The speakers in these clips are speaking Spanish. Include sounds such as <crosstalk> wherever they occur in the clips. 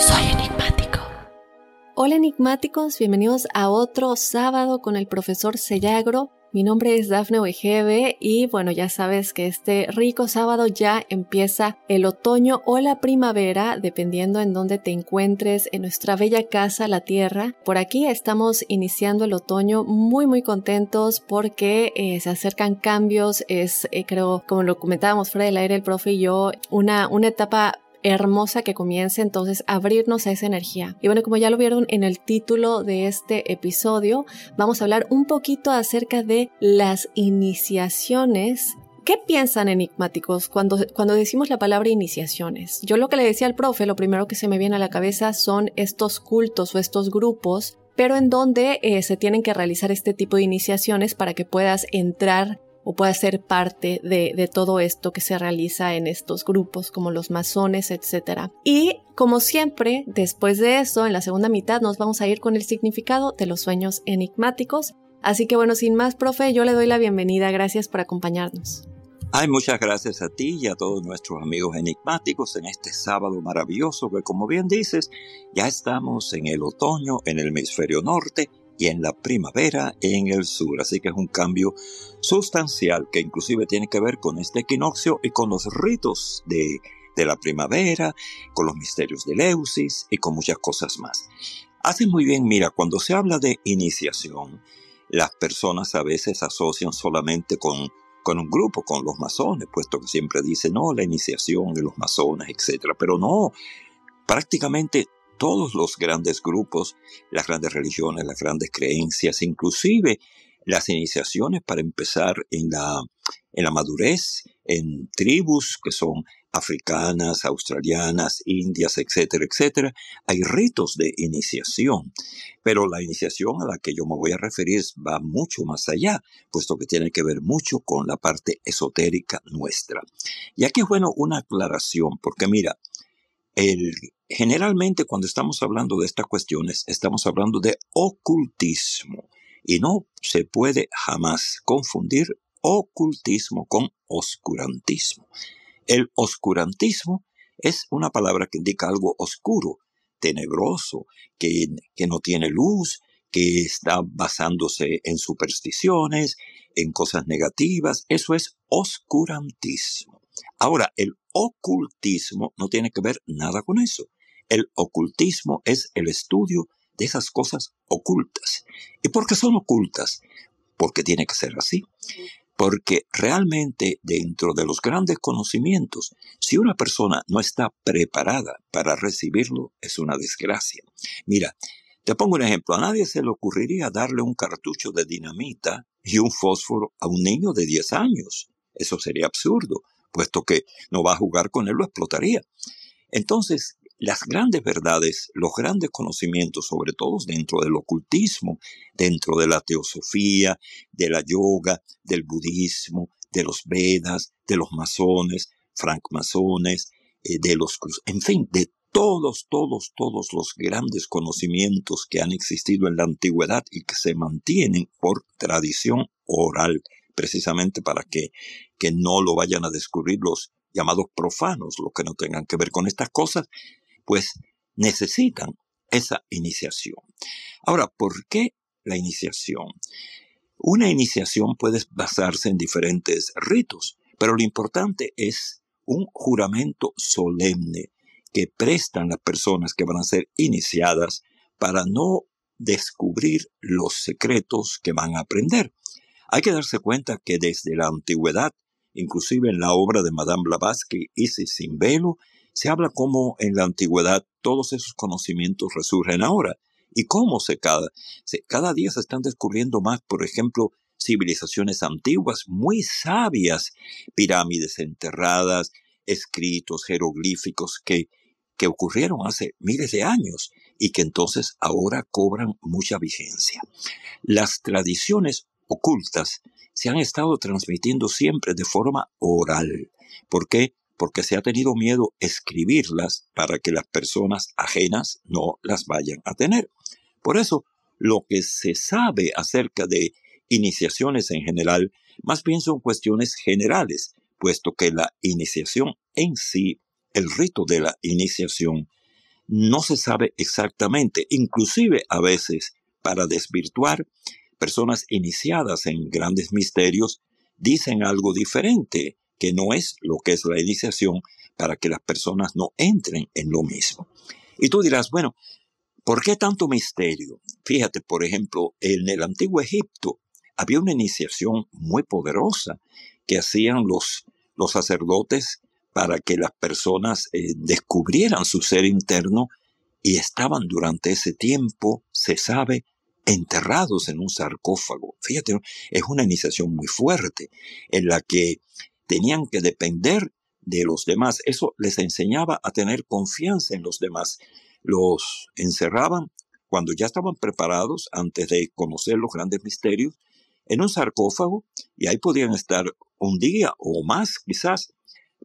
Soy enigmático. Hola enigmáticos, bienvenidos a otro sábado con el profesor Sellagro. Mi nombre es Dafne Wegebe y bueno, ya sabes que este rico sábado ya empieza el otoño o la primavera, dependiendo en dónde te encuentres en nuestra bella casa, la tierra. Por aquí estamos iniciando el otoño muy muy contentos porque eh, se acercan cambios, es eh, creo, como lo comentábamos fuera del aire el profe y yo, una, una etapa hermosa que comience entonces a abrirnos a esa energía. Y bueno, como ya lo vieron en el título de este episodio, vamos a hablar un poquito acerca de las iniciaciones ¿Qué piensan enigmáticos cuando, cuando decimos la palabra iniciaciones? Yo lo que le decía al profe, lo primero que se me viene a la cabeza son estos cultos o estos grupos, pero en donde eh, se tienen que realizar este tipo de iniciaciones para que puedas entrar o pueda ser parte de, todo esto que se realiza en estos grupos como los masones, etc. Y como siempre, después de eso, en la segunda mitad nos vamos a ir con el significado de los sueños enigmáticos. Así que bueno, sin más, profe, yo le doy la bienvenida. Gracias por acompañarnos. Ay, muchas gracias a ti y a todos nuestros amigos enigmáticos en este sábado maravilloso que como bien dices, ya estamos en el otoño en el hemisferio norte y en la primavera en el sur. Así que es un cambio sustancial que inclusive tiene que ver con este equinoccio y con los ritos de, de la primavera, con los misterios de Leusis y con muchas cosas más. Hace muy bien, mira, cuando se habla de iniciación, las personas a veces asocian solamente con, con un grupo, con los masones, puesto que siempre dicen, no, la iniciación de los masones, etc. Pero no, prácticamente todos los grandes grupos, las grandes religiones, las grandes creencias, inclusive las iniciaciones para empezar en la, en la madurez, en tribus que son africanas, australianas, indias, etcétera, etcétera. Hay ritos de iniciación, pero la iniciación a la que yo me voy a referir va mucho más allá, puesto que tiene que ver mucho con la parte esotérica nuestra. Y aquí es bueno una aclaración, porque mira, generalmente cuando estamos hablando de estas cuestiones, estamos hablando de ocultismo y no se puede jamás confundir ocultismo con oscurantismo. El oscurantismo es una palabra que indica algo oscuro, tenebroso, que, que no tiene luz, que está basándose en supersticiones, en cosas negativas. Eso es oscurantismo. Ahora, el ocultismo no tiene que ver nada con eso. El ocultismo es el estudio de esas cosas ocultas. ¿Y por qué son ocultas? Porque tiene que ser así. Porque realmente dentro de los grandes conocimientos, si una persona no está preparada para recibirlo, es una desgracia. Mira, te pongo un ejemplo. A nadie se le ocurriría darle un cartucho de dinamita y un fósforo a un niño de 10 años. Eso sería absurdo puesto que no va a jugar con él, lo explotaría. Entonces, las grandes verdades, los grandes conocimientos, sobre todo dentro del ocultismo, dentro de la teosofía, de la yoga, del budismo, de los Vedas, de los masones, francmasones, eh, de los en fin, de todos, todos, todos los grandes conocimientos que han existido en la antigüedad y que se mantienen por tradición oral precisamente para que, que no lo vayan a descubrir los llamados profanos, los que no tengan que ver con estas cosas, pues necesitan esa iniciación. Ahora, ¿por qué la iniciación? Una iniciación puede basarse en diferentes ritos, pero lo importante es un juramento solemne que prestan las personas que van a ser iniciadas para no descubrir los secretos que van a aprender. Hay que darse cuenta que desde la antigüedad, inclusive en la obra de Madame Blavatsky, Isis sin velo, se habla cómo en la antigüedad todos esos conocimientos resurgen ahora y cómo se cada, día se están descubriendo más, por ejemplo, civilizaciones antiguas muy sabias, pirámides enterradas, escritos, jeroglíficos que, que ocurrieron hace miles de años y que entonces ahora cobran mucha vigencia. Las tradiciones ocultas se han estado transmitiendo siempre de forma oral. ¿Por qué? Porque se ha tenido miedo escribirlas para que las personas ajenas no las vayan a tener. Por eso, lo que se sabe acerca de iniciaciones en general, más bien son cuestiones generales, puesto que la iniciación en sí, el rito de la iniciación, no se sabe exactamente, inclusive a veces para desvirtuar personas iniciadas en grandes misterios dicen algo diferente, que no es lo que es la iniciación, para que las personas no entren en lo mismo. Y tú dirás, bueno, ¿por qué tanto misterio? Fíjate, por ejemplo, en el antiguo Egipto había una iniciación muy poderosa que hacían los, los sacerdotes para que las personas eh, descubrieran su ser interno y estaban durante ese tiempo, se sabe, enterrados en un sarcófago. Fíjate, es una iniciación muy fuerte en la que tenían que depender de los demás. Eso les enseñaba a tener confianza en los demás. Los encerraban cuando ya estaban preparados, antes de conocer los grandes misterios, en un sarcófago y ahí podían estar un día o más quizás.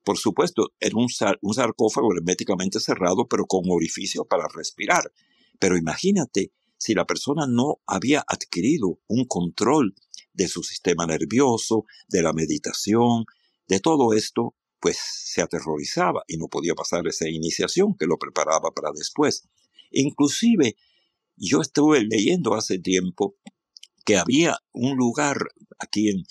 Por supuesto, era un, sarcófago herméticamente cerrado, pero con orificio para respirar. Pero imagínate si la persona no había adquirido un control de su sistema nervioso, de la meditación, de todo esto, pues se aterrorizaba y no podía pasar esa iniciación que lo preparaba para después. Inclusive, yo estuve leyendo hace tiempo que había un lugar aquí en,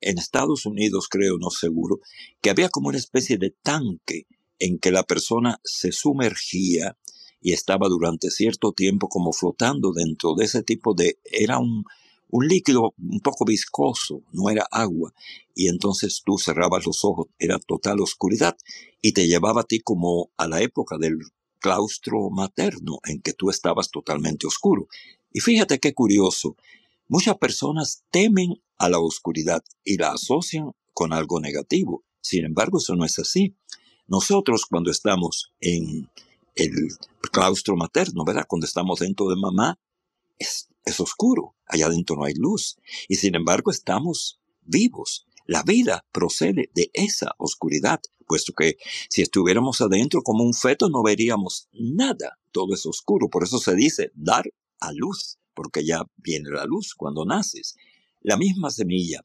en Estados Unidos, creo, no seguro, que había como una especie de tanque en que la persona se sumergía y estaba durante cierto tiempo como flotando dentro de ese tipo de... Era un, un líquido un poco viscoso, no era agua, y entonces tú cerrabas los ojos, era total oscuridad, y te llevaba a ti como a la época del claustro materno, en que tú estabas totalmente oscuro. Y fíjate qué curioso, muchas personas temen a la oscuridad y la asocian con algo negativo. Sin embargo, eso no es así. Nosotros cuando estamos en el claustro materno, ¿verdad? Cuando estamos dentro de mamá, es, es oscuro, allá adentro no hay luz. Y sin embargo estamos vivos. La vida procede de esa oscuridad, puesto que si estuviéramos adentro como un feto no veríamos nada, todo es oscuro. Por eso se dice dar a luz, porque ya viene la luz cuando naces. La misma semilla,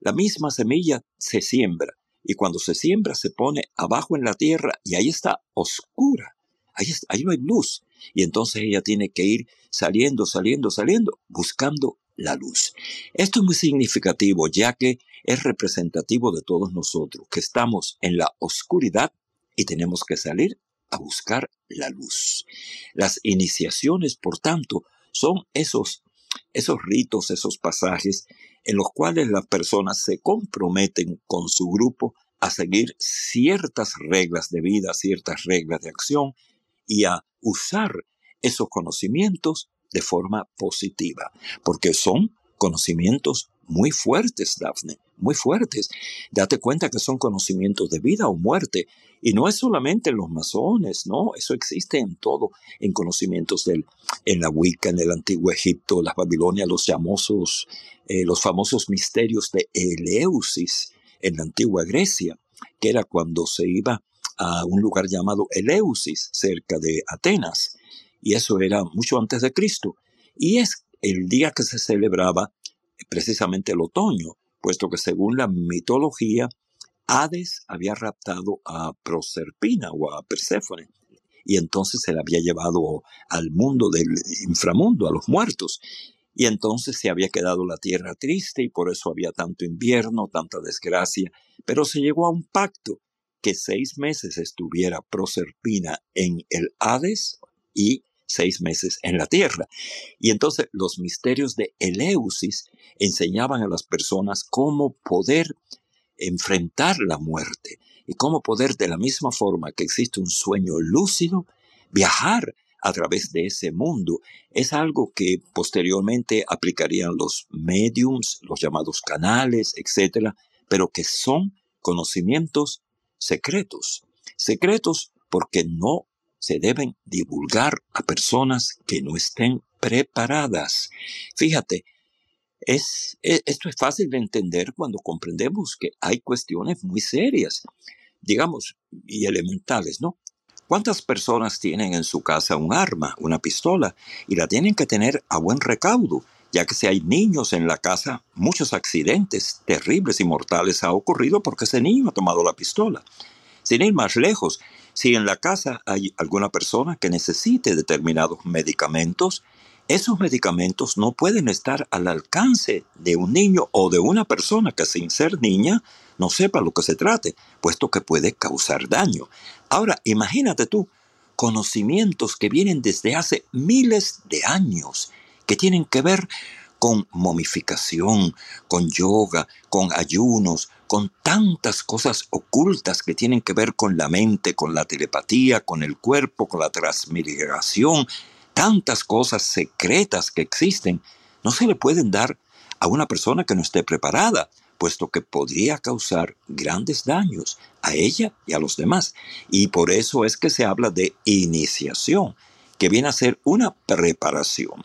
la misma semilla se siembra y cuando se siembra se pone abajo en la tierra y ahí está oscura. Ahí, no hay luz. Y entonces ella tiene que ir saliendo, saliendo, saliendo, buscando la luz. Esto es muy significativo ya que es representativo de todos nosotros, que estamos en la oscuridad y tenemos que salir a buscar la luz. Las iniciaciones, por tanto, son esos, esos ritos, esos pasajes en los cuales las personas se comprometen con su grupo a seguir ciertas reglas de vida, ciertas reglas de acción y a usar esos conocimientos de forma positiva, porque son conocimientos muy fuertes, Dafne, muy fuertes. Date cuenta que son conocimientos de vida o muerte, y no es solamente en los masones, no, eso existe en todo, en conocimientos del, en la Wicca, en el antiguo Egipto, las Babilonias, los famosos, eh, los famosos misterios de Eleusis en la antigua Grecia, que era cuando se iba a un lugar llamado Eleusis, cerca de Atenas, y eso era mucho antes de Cristo. Y es el día que se celebraba precisamente el otoño, puesto que según la mitología, Hades había raptado a Proserpina o a Perséfone, y entonces se la había llevado al mundo del inframundo, a los muertos. Y entonces se había quedado la tierra triste y por eso había tanto invierno, tanta desgracia, pero se llegó a un pacto que seis meses estuviera Proserpina en el Hades y seis meses en la tierra. Y entonces los misterios de Eleusis enseñaban a las personas cómo poder enfrentar la muerte y cómo poder de la misma forma que existe un sueño lúcido, viajar a través de ese mundo. Es algo que posteriormente aplicarían los mediums, los llamados canales, etcétera, pero que son conocimientos secretos. Secretos porque no se deben divulgar a personas que no estén preparadas. Fíjate, es, e, esto es fácil de entender cuando comprendemos que hay cuestiones muy serias, digamos, y elementales, ¿no? ¿Cuántas personas tienen en su casa un arma, una pistola, y la tienen que tener a buen recaudo? Ya que si hay niños en la casa, muchos accidentes terribles y mortales ha ocurrido porque ese niño ha tomado la pistola. Sin ir más lejos, Si en la casa hay alguna persona que necesite determinados medicamentos, esos medicamentos no pueden estar al alcance de un niño o de una persona que sin ser niña no sepa lo que se trate, puesto que puede causar daño. Ahora, imagínate tú, conocimientos que vienen desde hace miles de años, que tienen que ver con momificación, con yoga, con ayunos, con tantas cosas ocultas que tienen que ver con la mente, con la telepatía, con el cuerpo, con la transmigración, tantas cosas secretas que existen, no se le pueden dar a una persona que no esté preparada, puesto que podría causar grandes daños a ella y a los demás. Y por eso es que se habla de iniciación, que viene a ser una preparación.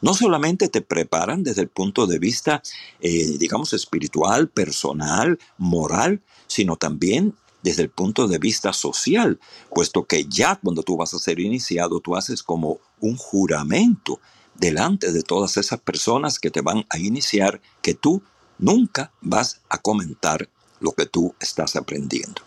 No solamente te preparan desde el punto de vista, eh, digamos, espiritual, personal, moral, sino también desde el punto de vista social, puesto que ya cuando tú vas a ser iniciado, tú haces como un juramento delante de todas esas personas que te van a iniciar que tú nunca vas a comentar lo que tú estás aprendiendo.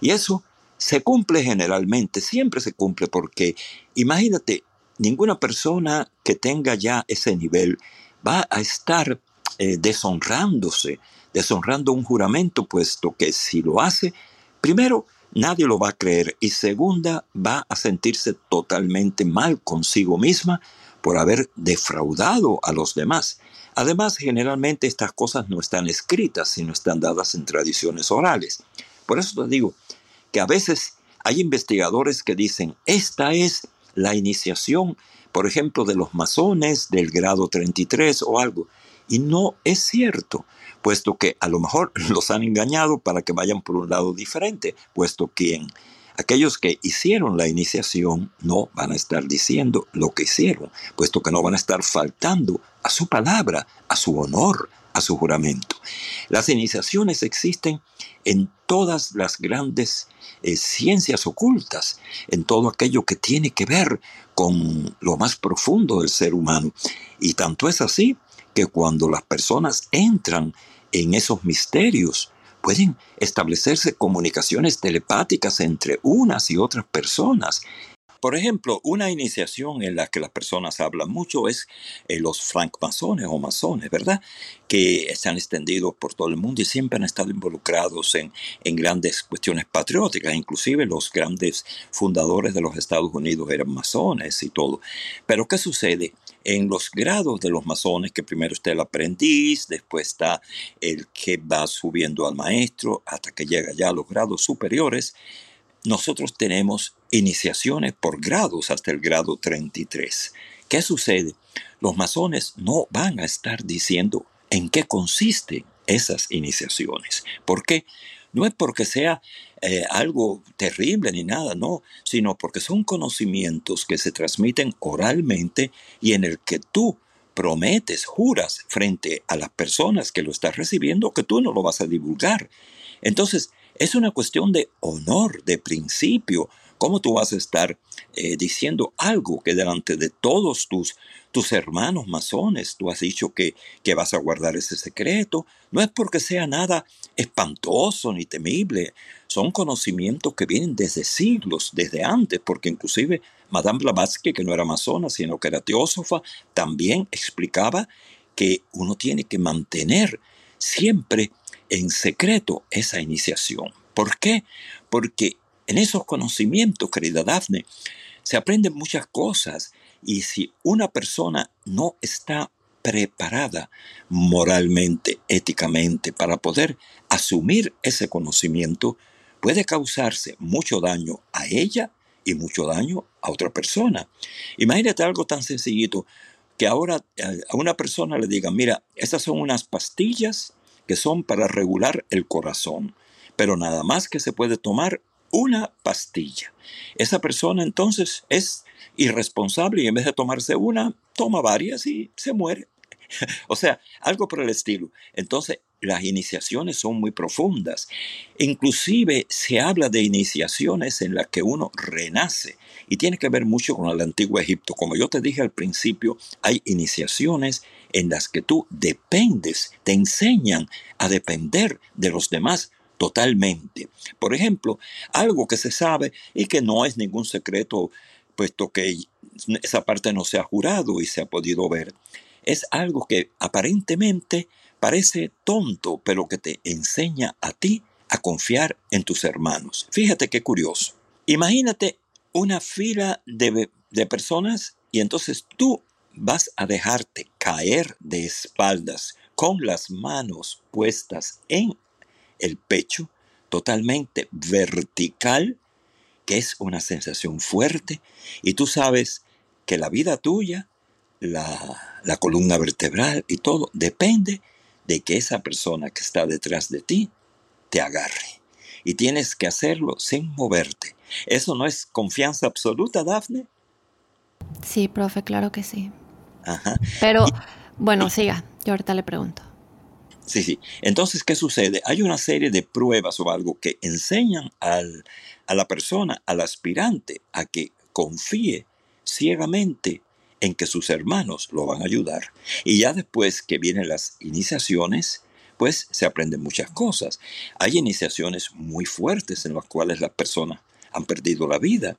Y eso se cumple generalmente, siempre se cumple porque imagínate, ninguna persona que tenga ya ese nivel va a estar eh, deshonrándose, deshonrando un juramento, puesto que si lo hace, Primero, nadie lo va a creer y segunda, va a sentirse totalmente mal consigo misma por haber defraudado a los demás. Además, generalmente estas cosas no están escritas, sino están dadas en tradiciones orales. Por eso te digo que a veces hay investigadores que dicen, esta es la iniciación, por ejemplo, de los masones del grado 33 o algo. Y no es cierto puesto que a lo mejor <laughs> los han engañado para que vayan por un lado diferente, puesto que aquellos que hicieron la iniciación no van a estar diciendo lo que hicieron, puesto que no van a estar faltando a su palabra, a su honor, a su juramento. Las iniciaciones existen en todas las grandes eh, ciencias ocultas, en todo aquello que tiene que ver con lo más profundo del ser humano. Y tanto es así que cuando las personas entran en esos misterios. Pueden establecerse comunicaciones telepáticas entre unas y otras personas. Por ejemplo, una iniciación en la que las personas hablan mucho es eh, los francmasones o masones, ¿verdad? Que se han extendido por todo el mundo y siempre han estado involucrados en, en grandes cuestiones patrióticas. Inclusive los grandes fundadores de los Estados Unidos eran masones y todo. Pero ¿qué sucede? en los grados de los masones, que primero está el aprendiz, después está el que va subiendo al maestro hasta que llega ya a los grados superiores, nosotros tenemos iniciaciones por grados hasta el grado 33. ¿Qué sucede? Los masones no van a estar diciendo en qué consisten esas iniciaciones. ¿Por qué? No es porque sea eh, algo terrible ni nada, no, sino porque son conocimientos que se transmiten oralmente y en el que tú prometes, juras frente a las personas que lo estás recibiendo que tú no lo vas a divulgar. Entonces, es una cuestión de honor, de principio, ¿Cómo tú vas a estar eh, diciendo algo que delante de todos tus, tus hermanos masones tú has dicho que, que vas a guardar ese secreto? No es porque sea nada espantoso ni temible. Son conocimientos que vienen desde siglos, desde antes, porque inclusive Madame Blavatsky, que no era masona, sino que era teósofa, también explicaba que uno tiene que mantener siempre en secreto esa iniciación. ¿Por qué? Porque en esos conocimientos, querida Dafne, se aprenden muchas cosas y si una persona no está preparada moralmente, éticamente, para poder asumir ese conocimiento, puede causarse mucho daño a ella y mucho daño a otra persona. Imagínate algo tan sencillito que ahora eh, a una persona le digan, mira, estas son unas pastillas son para regular el corazón, pero nada más que se puede tomar una pastilla. Esa persona entonces es irresponsable y en vez de tomarse una, toma varias y se muere. <laughs> o sea, algo por el estilo. Entonces, las iniciaciones son muy profundas. Inclusive se habla de iniciaciones en las que uno renace y tiene que ver mucho con el antiguo Egipto. Como yo te dije al principio, hay iniciaciones en las que tú dependes, te enseñan a depender de los demás totalmente. Por ejemplo, algo que se sabe y que no es ningún secreto, puesto que esa parte no se ha jurado y se ha podido ver, es algo que aparentemente parece tonto, pero que te enseña a ti a confiar en tus hermanos. Fíjate qué curioso. Imagínate una fila de, personas y entonces tú vas a dejarte caer de espaldas con las manos puestas en el pecho, totalmente vertical, que es una sensación fuerte, y tú sabes que la vida tuya, la, la columna vertebral y todo, depende de que esa persona que está detrás de ti te agarre. Y tienes que hacerlo sin moverte. ¿Eso no es confianza absoluta, Dafne? Sí, profe, claro que sí. Ajá. Pero, bueno, siga, yo ahorita le pregunto. Sí, sí. Entonces, ¿qué sucede? Hay una serie de pruebas o algo que enseñan al, a la persona, al aspirante, a que confíe ciegamente en que sus hermanos lo van a ayudar. Y ya después que vienen las iniciaciones, pues se aprenden muchas cosas. Hay iniciaciones muy fuertes en las cuales las personas han perdido la vida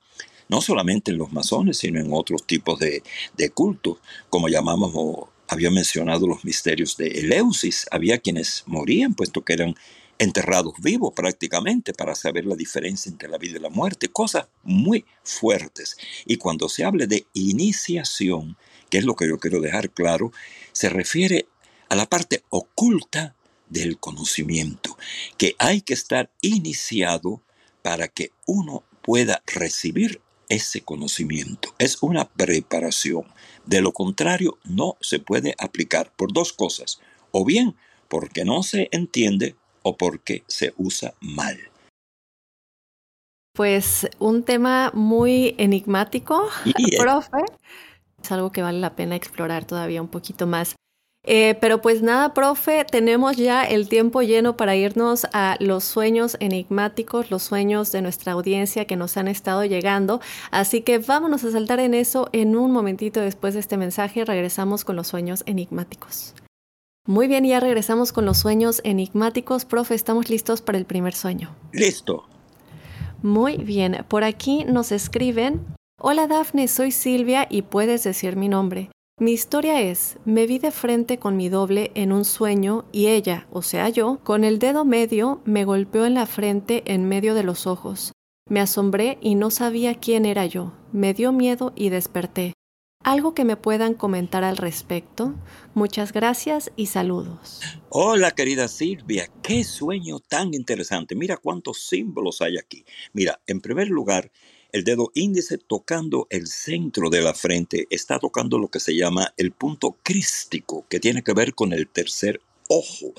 no solamente en los masones, sino en otros tipos de, de cultos, como llamamos o había mencionado los misterios de Eleusis. Había quienes morían, puesto que eran enterrados vivos prácticamente para saber la diferencia entre la vida y la muerte, cosas muy fuertes. Y cuando se hable de iniciación, que es lo que yo quiero dejar claro, se refiere a la parte oculta del conocimiento, que hay que estar iniciado para que uno pueda recibir ese conocimiento. Es una preparación. De lo contrario, no se puede aplicar por dos cosas. O bien porque no se entiende o porque se usa mal. Pues un tema muy enigmático, <laughs> profe. Es algo que vale la pena explorar todavía un poquito más. Eh, pero pues nada, profe, tenemos ya el tiempo lleno para irnos a los sueños enigmáticos, los sueños de nuestra audiencia que nos han estado llegando. Así que vámonos a saltar en eso en un momentito después de este mensaje. Regresamos con los sueños enigmáticos. Muy bien, ya regresamos con los sueños enigmáticos. Profe, estamos listos para el primer sueño. Listo. Muy bien, por aquí nos escriben. Hola Dafne, soy Silvia y puedes decir mi nombre. Mi historia es, me vi de frente con mi doble en un sueño y ella, o sea yo, con el dedo medio me golpeó en la frente en medio de los ojos. Me asombré y no sabía quién era yo. Me dio miedo y desperté. ¿Algo que me puedan comentar al respecto? Muchas gracias y saludos. Hola querida Silvia, qué sueño tan interesante. Mira cuántos símbolos hay aquí. Mira, en primer lugar, el dedo índice tocando el centro de la frente está tocando lo que se llama el punto crístico, que tiene que ver con el tercer ojo.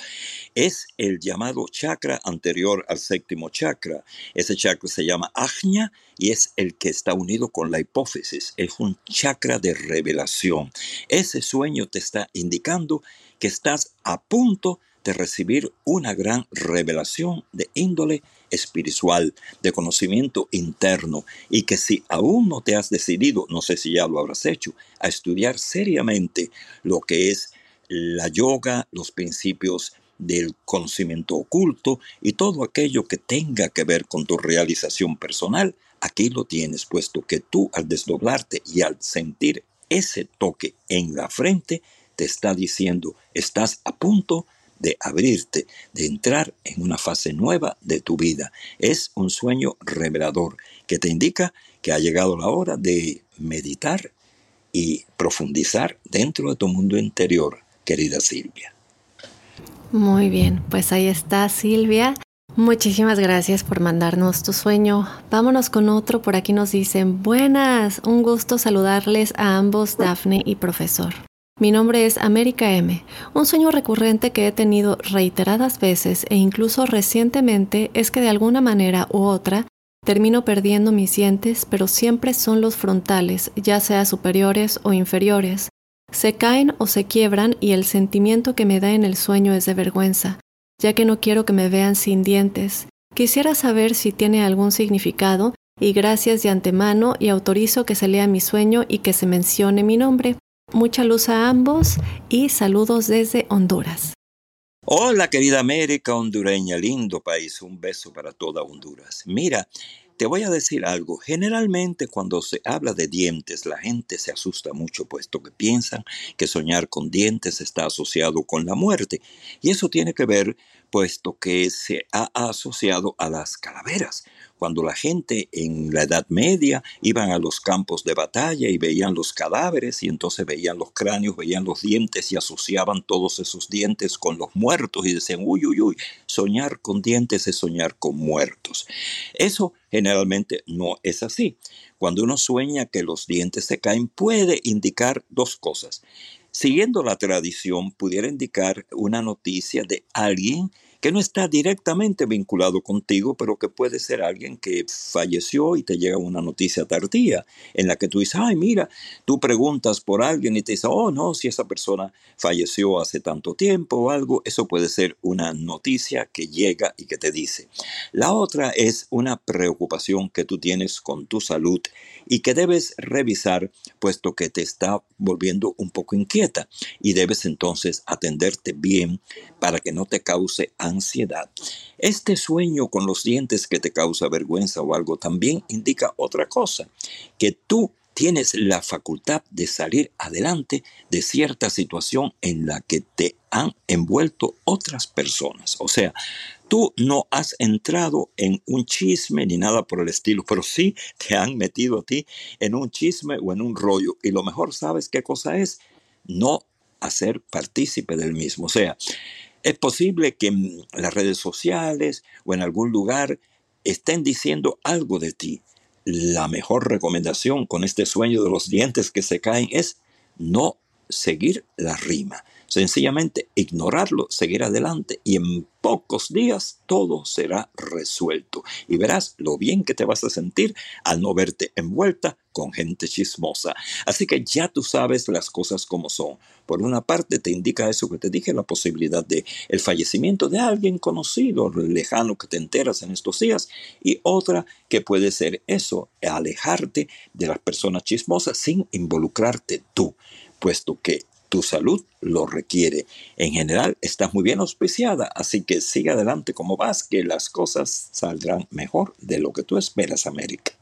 Es el llamado chakra anterior al séptimo chakra. Ese chakra se llama Ajna y es el que está unido con la hipófisis. Es un chakra de revelación. Ese sueño te está indicando que estás a punto de recibir una gran revelación de índole espiritual, de conocimiento interno, y que si aún no te has decidido, no sé si ya lo habrás hecho, a estudiar seriamente lo que es la yoga, los principios del conocimiento oculto y todo aquello que tenga que ver con tu realización personal, aquí lo tienes, puesto que tú al desdoblarte y al sentir ese toque en la frente, te está diciendo, estás a punto de abrirte, de entrar en una fase nueva de tu vida. Es un sueño revelador que te indica que ha llegado la hora de meditar y profundizar dentro de tu mundo interior, querida Silvia. Muy bien, pues ahí está Silvia. Muchísimas gracias por mandarnos tu sueño. Vámonos con otro. Por aquí nos dicen, buenas, un gusto saludarles a ambos, Dafne y profesor. Mi nombre es América M. Un sueño recurrente que he tenido reiteradas veces e incluso recientemente es que de alguna manera u otra termino perdiendo mis dientes, pero siempre son los frontales, ya sea superiores o inferiores. Se caen o se quiebran y el sentimiento que me da en el sueño es de vergüenza, ya que no quiero que me vean sin dientes. Quisiera saber si tiene algún significado y gracias de antemano y autorizo que se lea mi sueño y que se mencione mi nombre. Mucha luz a ambos y saludos desde Honduras. Hola querida América hondureña, lindo país, un beso para toda Honduras. Mira, te voy a decir algo. Generalmente cuando se habla de dientes, la gente se asusta mucho puesto que piensan que soñar con dientes está asociado con la muerte. Y eso tiene que ver puesto que se ha asociado a las calaveras cuando la gente en la Edad Media iban a los campos de batalla y veían los cadáveres y entonces veían los cráneos, veían los dientes y asociaban todos esos dientes con los muertos y decían, uy, uy, uy, soñar con dientes es soñar con muertos. Eso generalmente no es así. Cuando uno sueña que los dientes se caen puede indicar dos cosas. Siguiendo la tradición, pudiera indicar una noticia de alguien que no está directamente vinculado contigo, pero que puede ser alguien que falleció y te llega una noticia tardía en la que tú dices, ay, mira, tú preguntas por alguien y te dice, oh, no, si esa persona falleció hace tanto tiempo o algo, eso puede ser una noticia que llega y que te dice. La otra es una preocupación que tú tienes con tu salud y que debes revisar puesto que te está volviendo un poco inquieta y debes entonces atenderte bien para que no te cause ansiedad. Este sueño con los dientes que te causa vergüenza o algo también indica otra cosa, que tú tienes la facultad de salir adelante de cierta situación en la que te han envuelto otras personas. O sea, tú no has entrado en un chisme ni nada por el estilo, pero sí te han metido a ti en un chisme o en un rollo. Y lo mejor, ¿sabes qué cosa es? No hacer partícipe del mismo. O sea, es posible que en las redes sociales o en algún lugar estén diciendo algo de ti la mejor recomendación con este sueño de los dientes que se caen es no seguir la rima. Sencillamente ignorarlo, seguir adelante y en pocos días todo será resuelto. Y verás lo bien que te vas a sentir al no verte envuelta con gente chismosa. Así que ya tú sabes las cosas como son. Por una parte te indica eso que te dije, la posibilidad de el fallecimiento de alguien conocido, lejano que te enteras en estos días. Y otra que puede ser eso, alejarte de las personas chismosas sin involucrarte tú, puesto que tu salud lo requiere. En general, estás muy bien auspiciada, así que sigue adelante como vas, que las cosas saldrán mejor de lo que tú esperas, América.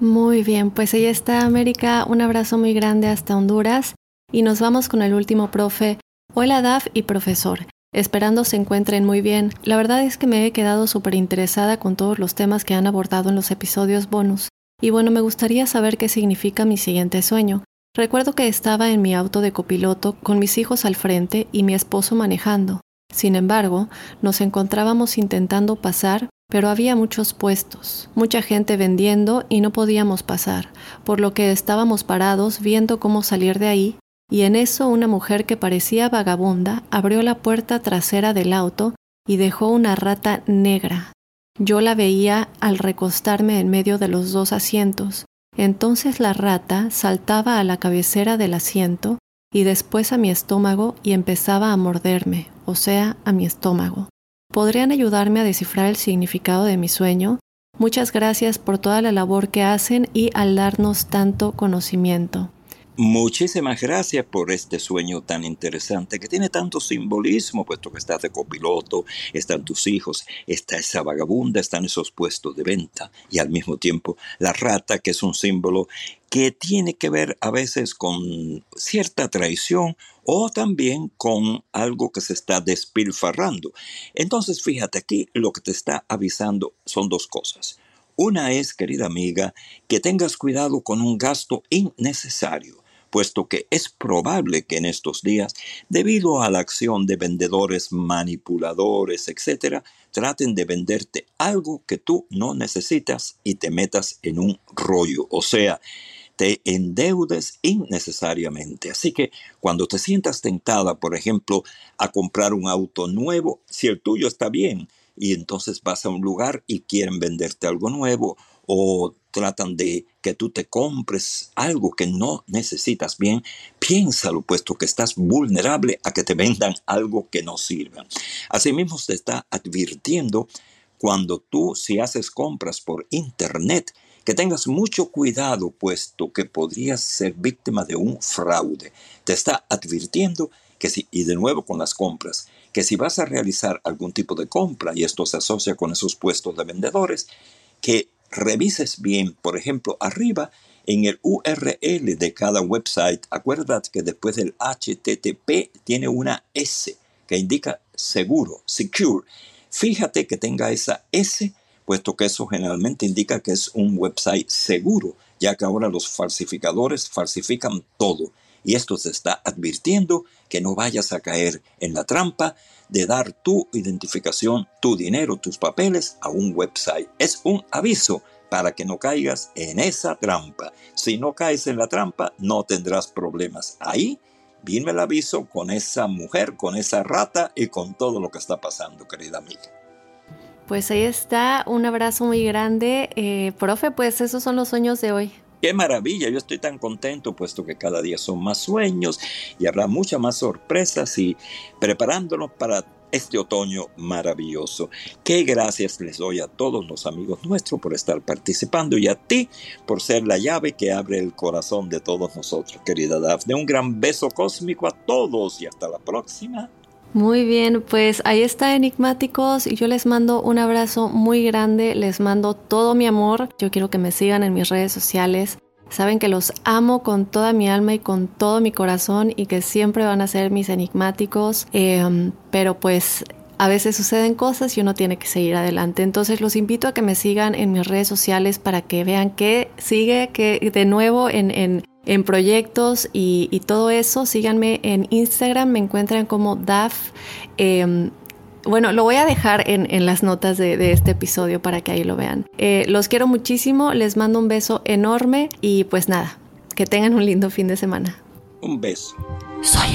Muy bien, pues ahí está, América. Un abrazo muy grande hasta Honduras. Y nos vamos con el último profe. Hola, Daf y profesor. Esperando se encuentren muy bien. La verdad es que me he quedado súper interesada con todos los temas que han abordado en los episodios bonus. Y bueno, me gustaría saber qué significa mi siguiente sueño. Recuerdo que estaba en mi auto de copiloto con mis hijos al frente y mi esposo manejando. Sin embargo, nos encontrábamos intentando pasar, pero había muchos puestos, mucha gente vendiendo y no podíamos pasar, por lo que estábamos parados viendo cómo salir de ahí, y en eso una mujer que parecía vagabunda abrió la puerta trasera del auto y dejó una rata negra. Yo la veía al recostarme en medio de los dos asientos, entonces la rata saltaba a la cabecera del asiento y después a mi estómago y empezaba a morderme, o sea, a mi estómago. ¿Podrían ayudarme a descifrar el significado de mi sueño? Muchas gracias por toda la labor que hacen y al darnos tanto conocimiento. Muchísimas gracias por este sueño tan interesante que tiene tanto simbolismo, puesto que estás de copiloto, están tus hijos, está esa vagabunda, están esos puestos de venta y al mismo tiempo la rata, que es un símbolo que tiene que ver a veces con cierta traición o también con algo que se está despilfarrando. Entonces, fíjate aquí, lo que te está avisando son dos cosas. Una es, querida amiga, que tengas cuidado con un gasto innecesario puesto que es probable que en estos días, debido a la acción de vendedores manipuladores, etc., traten de venderte algo que tú no necesitas y te metas en un rollo, o sea, te endeudes innecesariamente. Así que cuando te sientas tentada, por ejemplo, a comprar un auto nuevo, si el tuyo está bien, y entonces vas a un lugar y quieren venderte algo nuevo, o tratan de que tú te compres algo que no necesitas bien, piénsalo, puesto que estás vulnerable a que te vendan algo que no sirva. Asimismo, te está advirtiendo cuando tú, si haces compras por internet, que tengas mucho cuidado, puesto que podrías ser víctima de un fraude. Te está advirtiendo que si, y de nuevo con las compras, que si vas a realizar algún tipo de compra, y esto se asocia con esos puestos de vendedores, que revises bien, por ejemplo, arriba en el URL de cada website, acuérdate que después del HTTP tiene una S que indica seguro, secure. Fíjate que tenga esa S, puesto que eso generalmente indica que es un website seguro, ya que ahora los falsificadores falsifican todo. Y esto te está advirtiendo que no vayas a caer en la trampa de dar tu identificación, tu dinero, tus papeles a un website. Es un aviso para que no caigas en esa trampa. Si no caes en la trampa, no tendrás problemas. Ahí viene el aviso con esa mujer, con esa rata y con todo lo que está pasando, querida amiga. Pues ahí está, un abrazo muy grande. Eh, profe, pues esos son los sueños de hoy. Qué maravilla, yo estoy tan contento puesto que cada día son más sueños y habrá muchas más sorpresas y preparándonos para este otoño maravilloso. Qué gracias les doy a todos los amigos nuestros por estar participando y a ti por ser la llave que abre el corazón de todos nosotros, querida Dafne. Un gran beso cósmico a todos y hasta la próxima. Muy bien, pues ahí está Enigmáticos y yo les mando un abrazo muy grande, les mando todo mi amor. Yo quiero que me sigan en mis redes sociales. Saben que los amo con toda mi alma y con todo mi corazón y que siempre van a ser mis enigmáticos. Em, pero pues a veces suceden cosas y uno tiene que seguir adelante. Entonces los invito a que me sigan en mis redes sociales para que vean que sigue, que de nuevo en, en en proyectos y, todo eso, síganme en Instagram, me encuentran como DAF. Em, bueno, lo voy a dejar en, las notas de, este episodio para que ahí lo vean. Eh, los quiero muchísimo, les mando un beso enorme y pues nada, que tengan un lindo fin de semana. Un beso. Soy